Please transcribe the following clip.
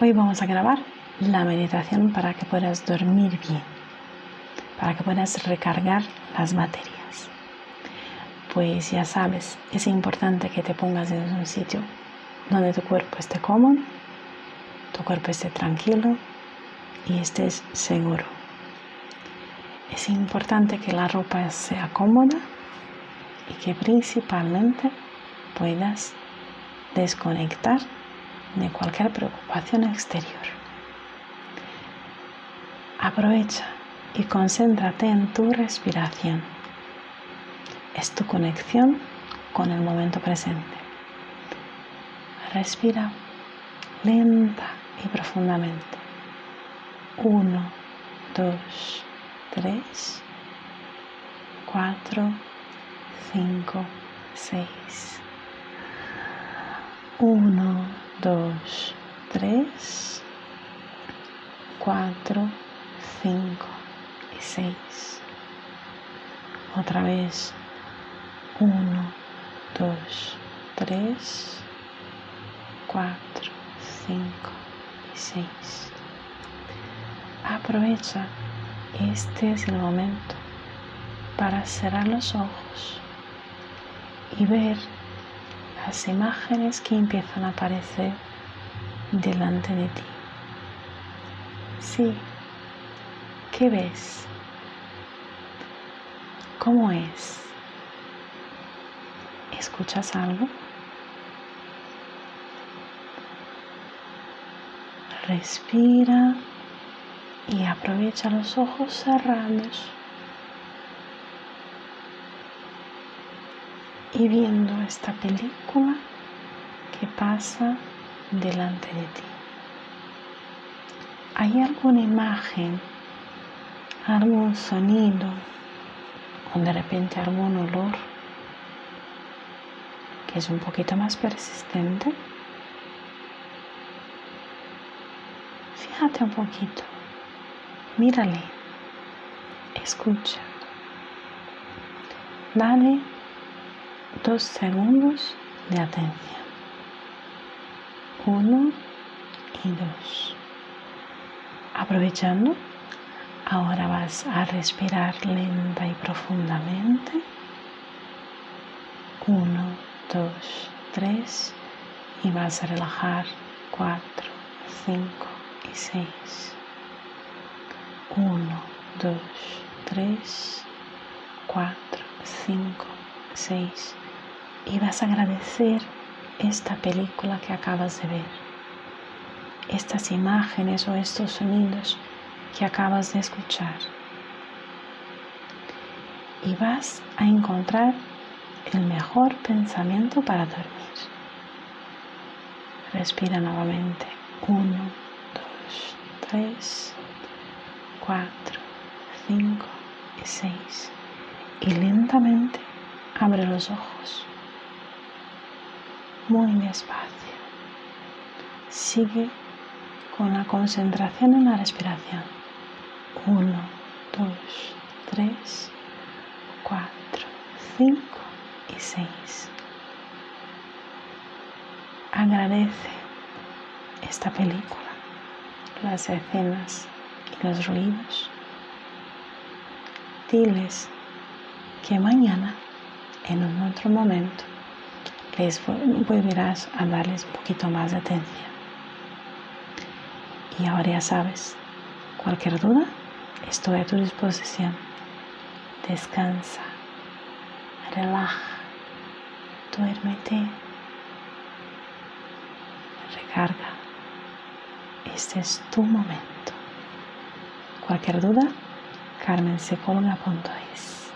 Hoy vamos a grabar la meditación para que puedas dormir bien, para que puedas recargar las baterías. Pues ya sabes, es importante que te pongas en un sitio donde tu cuerpo esté cómodo, tu cuerpo esté tranquilo y estés seguro. Es importante que la ropa sea cómoda y que principalmente puedas desconectar de cualquier preocupación exterior. Aprovecha y concéntrate en tu respiración. Es tu conexión con el momento presente. Respira lenta y profundamente. Uno, dos, tres, cuatro, cinco, seis. Uno, dos, tres, cuatro, cinco y seis. Otra vez. Uno, dos, tres, cuatro, cinco y seis. Aprovecha. Este es el momento para cerrar los ojos y ver las imágenes que empiezan a aparecer delante de ti. Sí, ¿qué ves? ¿Cómo es? ¿Escuchas algo? Respira y aprovecha los ojos cerrados. Y viendo esta película que pasa delante de ti. ¿Hay alguna imagen, algún sonido o de repente algún olor que es un poquito más persistente? Fíjate un poquito, mírale, escucha, dale dos segundos de atención. Uno y dos. Aprovechando, ahora vas a respirar lenta y profundamente. Uno, dos, tres. Y vas a relajar cuatro, cinco y seis. Uno, dos, tres, cuatro, cinco, seis y vas a agradecer esta película que acabas de ver, estas imágenes o estos sonidos que acabas de escuchar. Y vas a encontrar el mejor pensamiento para dormir. Respira nuevamente. Uno, dos, tres, cuatro, cinco y seis. Y lentamente abre los ojos muy despacio. Sigue con la concentración en la respiración. Uno, dos, tres, cuatro, cinco y seis. Agradece esta película, las escenas y los ruidos. Diles que mañana, en un otro momento, les volverás a darles un poquito más de atención. Y ahora ya sabes, cualquier duda, estoy a tu disposición. Descansa, relaja, duérmete, recarga. Este es tu momento. Cualquier duda, carmensecolona.es.